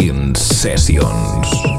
In sessions.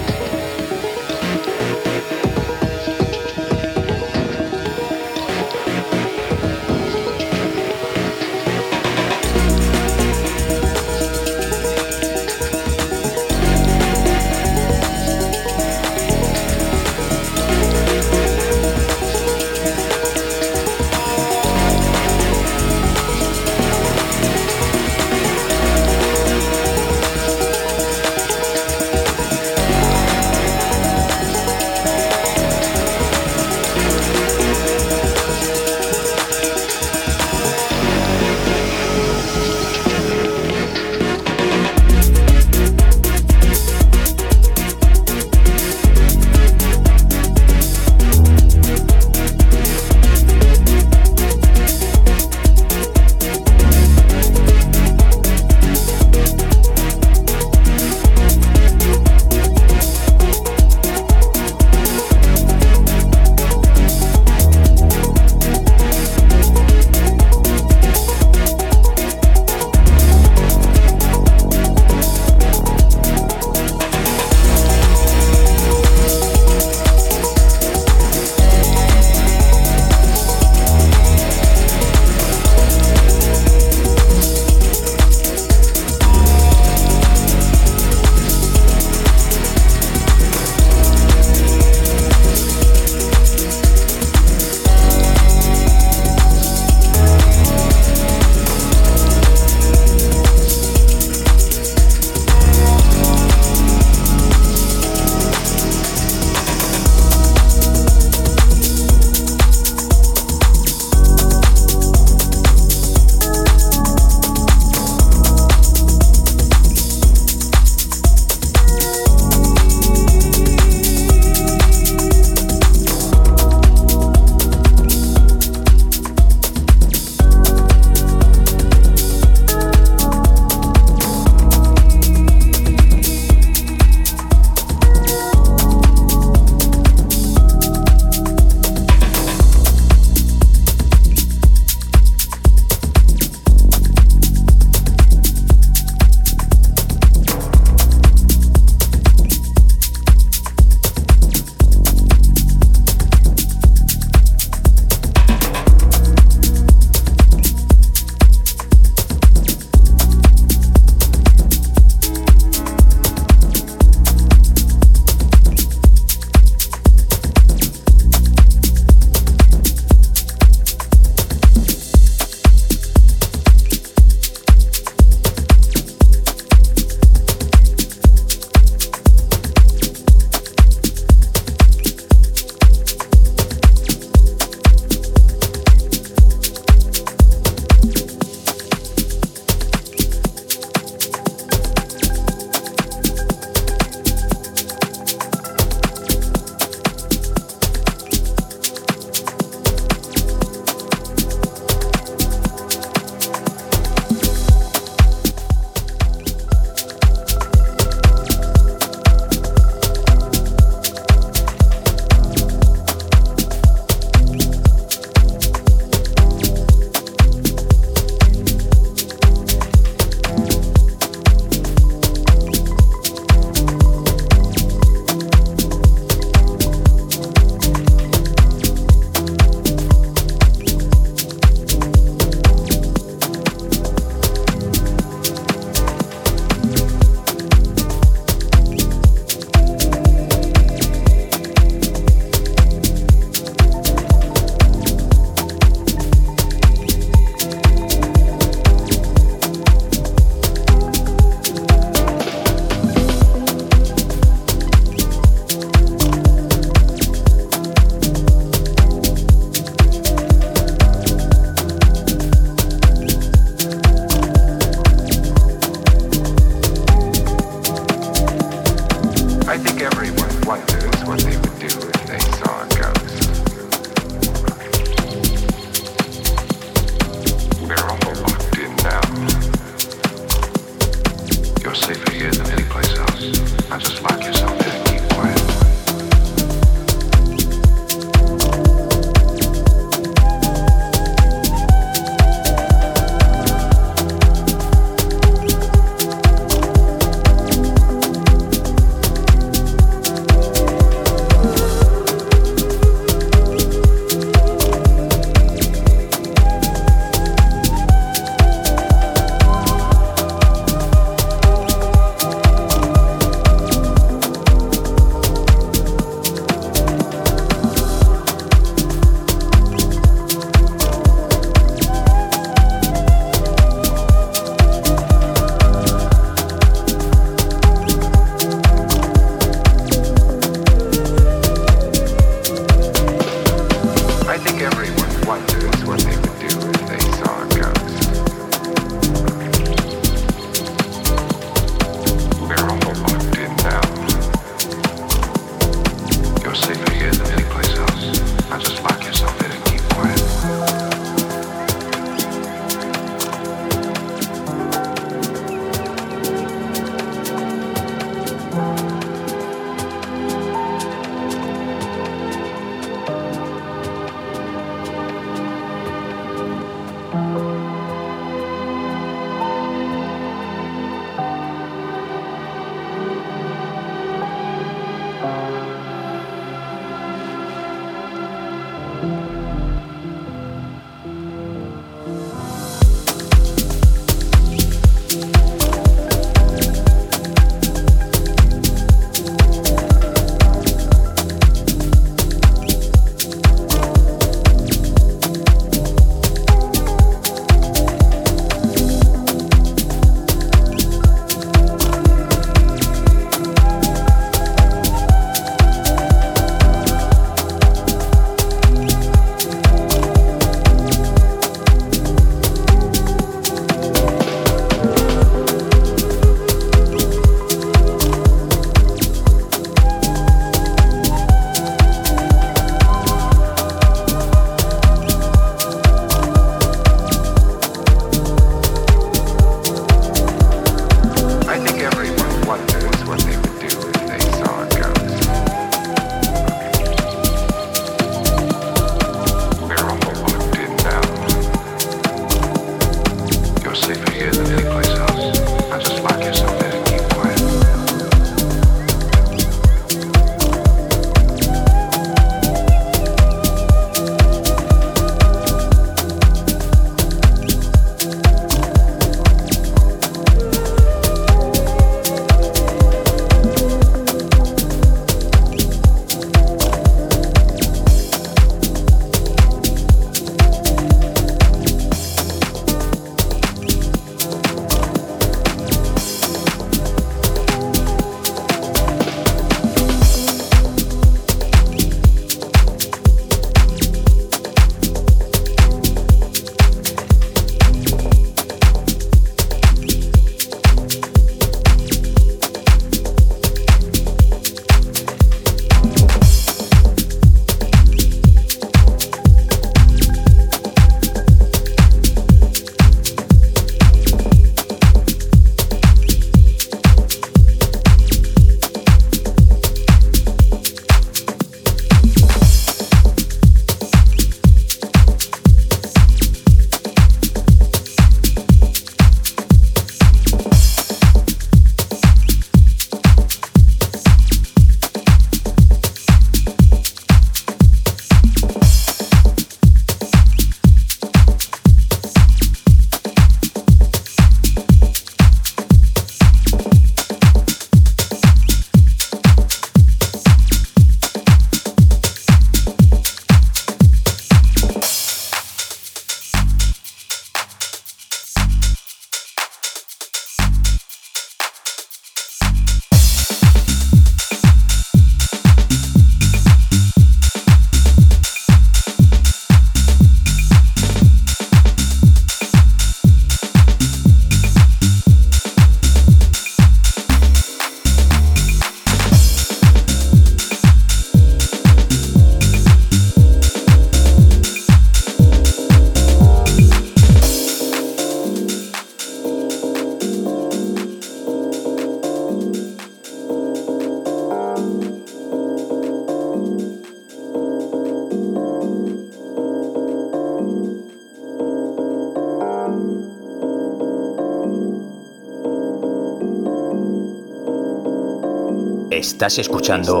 Estás escuchando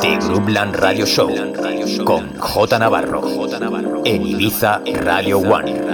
The Groupland Radio Show con J Navarro en Ibiza Radio One.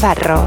Navarro.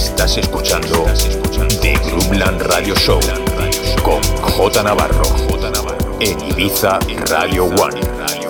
Estás escuchando The Groupland Radio Show con J Navarro en Ibiza Radio One.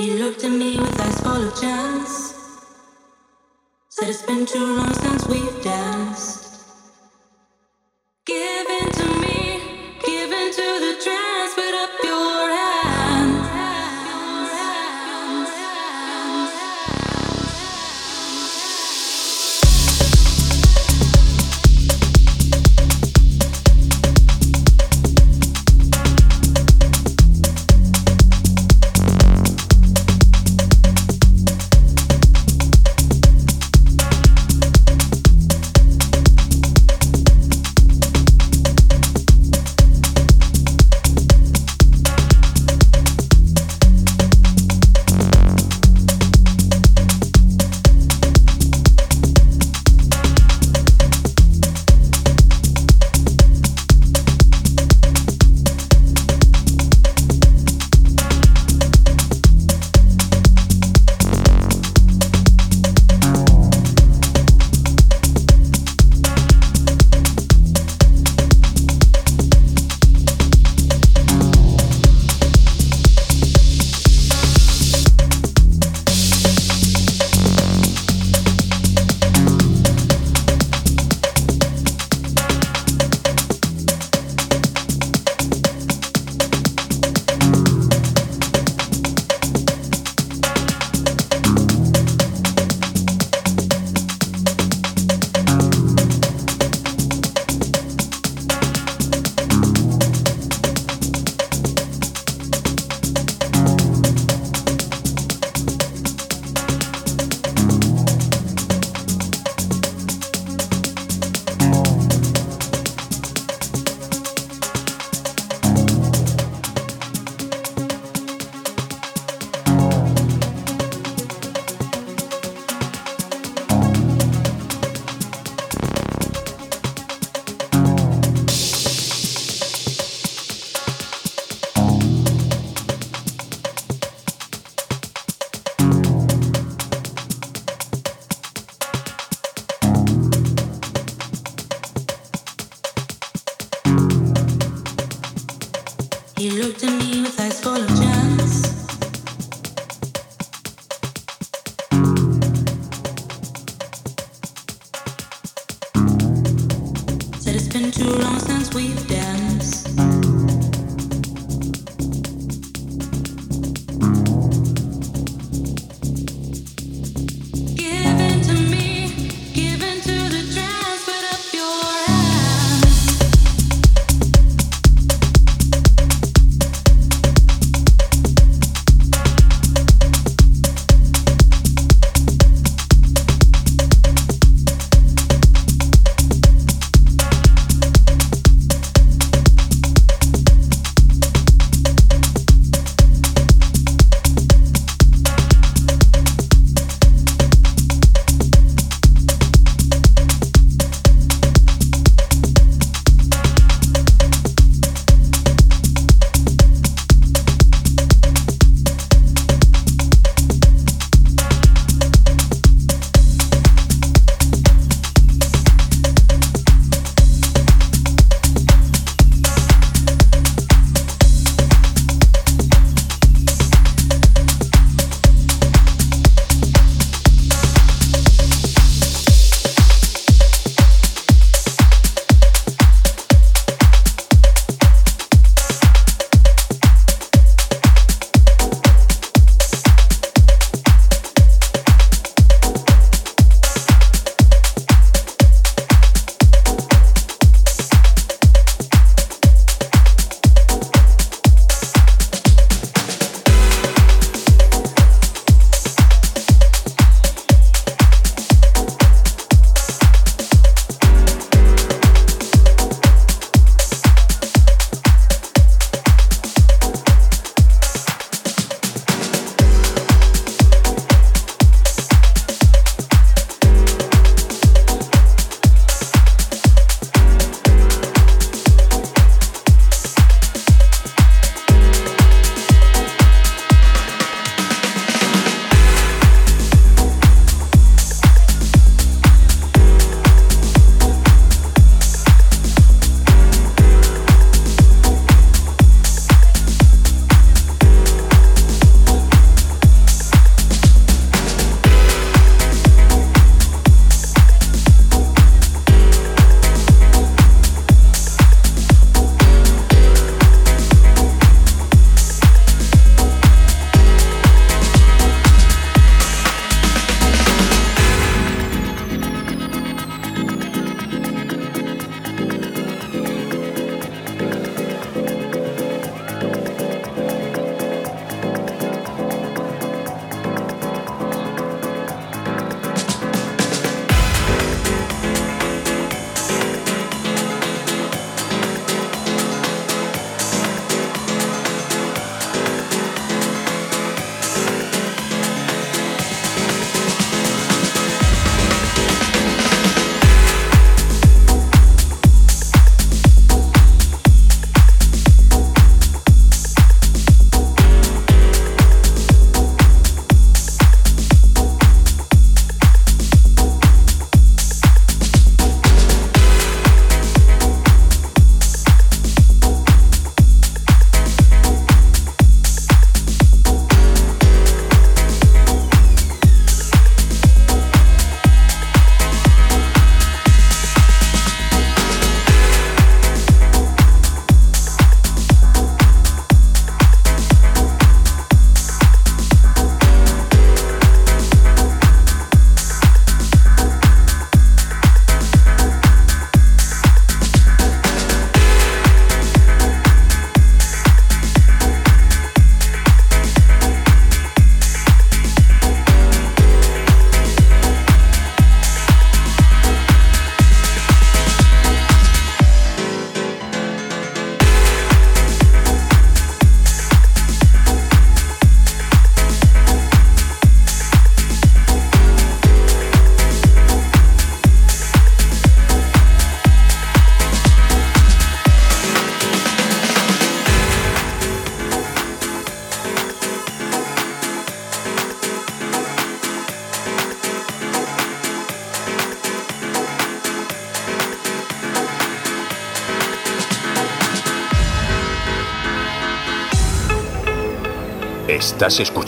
He looked at me with eyes full of chance. Said it's been too long since we've danced.